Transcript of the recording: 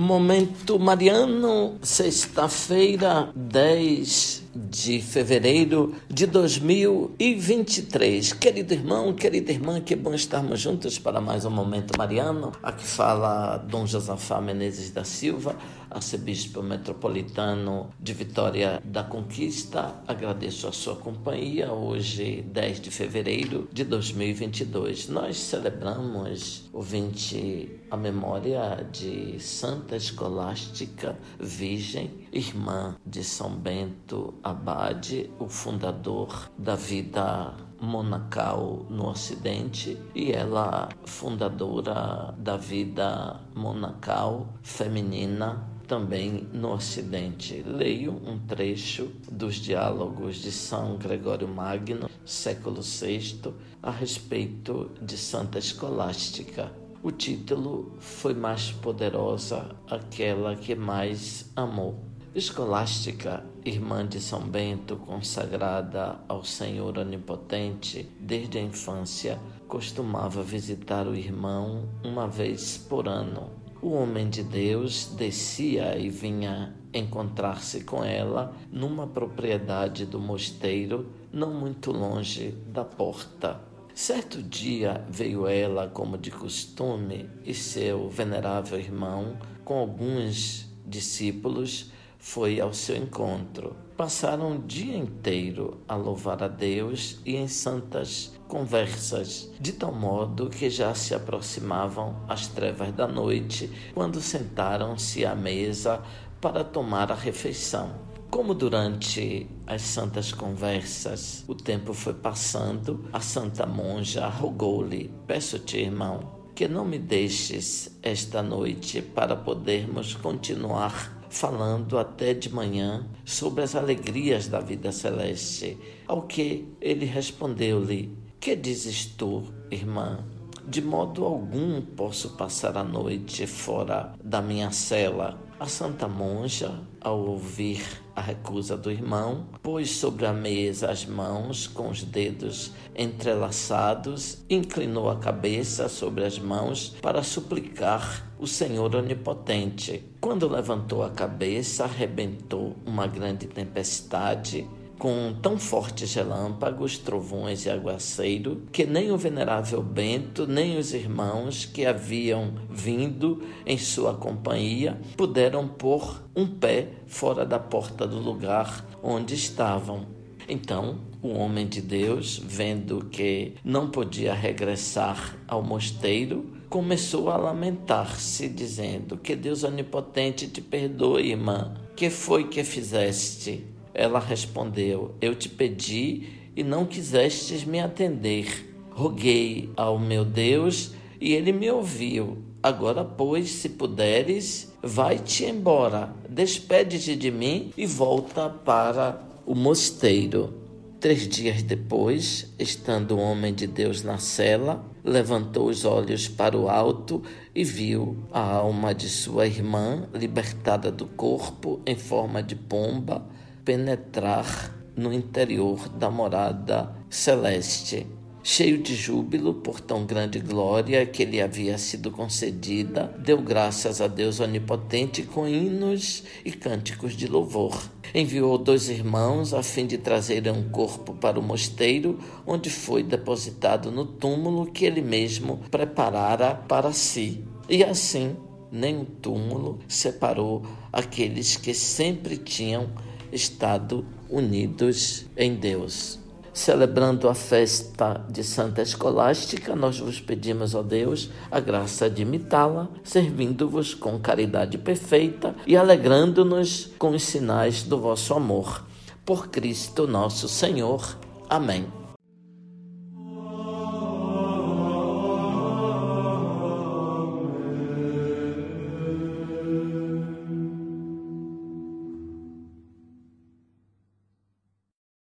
Momento Mariano, sexta-feira, 10 de fevereiro de 2023. Querido irmão, querida irmã, que bom estarmos juntos para mais um Momento Mariano. Aqui fala Dom Josafá Menezes da Silva, arcebispo metropolitano de Vitória da Conquista. Agradeço a sua companhia hoje, 10 de fevereiro de 2022. Nós celebramos o 20 a memória de Santa Escolástica Virgem, irmã de São Bento Abade, o fundador da vida monacal no Ocidente e ela fundadora da vida monacal feminina também no Ocidente. Leio um trecho dos diálogos de São Gregório Magno, século VI, a respeito de Santa Escolástica. O título foi mais poderosa aquela que mais amou. Escolástica, irmã de São Bento, consagrada ao Senhor Onipotente desde a infância, costumava visitar o irmão uma vez por ano. O homem de Deus descia e vinha encontrar-se com ela numa propriedade do mosteiro, não muito longe da porta. Certo dia veio ela, como de costume, e seu venerável irmão, com alguns discípulos, foi ao seu encontro. Passaram o dia inteiro a louvar a Deus e em santas conversas, de tal modo que já se aproximavam as trevas da noite, quando sentaram-se à mesa para tomar a refeição. Como durante as santas conversas o tempo foi passando, a santa monja rogou-lhe: Peço-te, irmão, que não me deixes esta noite para podermos continuar falando até de manhã sobre as alegrias da vida celeste. Ao que ele respondeu-lhe: Que dizes tu, irmã? De modo algum posso passar a noite fora da minha cela. A santa monja, ao ouvir a recusa do irmão, pôs sobre a mesa as mãos com os dedos entrelaçados, inclinou a cabeça sobre as mãos para suplicar o Senhor Onipotente. Quando levantou a cabeça, arrebentou uma grande tempestade com tão fortes relâmpagos, trovões e aguaceiro, que nem o venerável Bento, nem os irmãos que haviam vindo em sua companhia puderam pôr um pé fora da porta do lugar onde estavam. Então, o homem de Deus, vendo que não podia regressar ao mosteiro, começou a lamentar-se, dizendo: Que Deus onipotente te perdoe, irmã. Que foi que fizeste? Ela respondeu: Eu te pedi e não quisestes me atender. Roguei ao meu Deus e ele me ouviu. Agora, pois, se puderes, vai-te embora, despede-te de mim e volta para o mosteiro. Três dias depois, estando o homem de Deus na cela, levantou os olhos para o alto e viu a alma de sua irmã, libertada do corpo em forma de pomba, penetrar no interior da morada celeste. Cheio de júbilo por tão grande glória que lhe havia sido concedida, deu graças a Deus Onipotente com hinos e cânticos de louvor. Enviou dois irmãos a fim de trazerem um corpo para o mosteiro, onde foi depositado no túmulo que ele mesmo preparara para si. E assim, nem o túmulo separou aqueles que sempre tinham estado unidos em Deus. Celebrando a festa de Santa Escolástica, nós vos pedimos, ó Deus, a graça de imitá-la, servindo-vos com caridade perfeita e alegrando-nos com os sinais do vosso amor. Por Cristo nosso Senhor. Amém.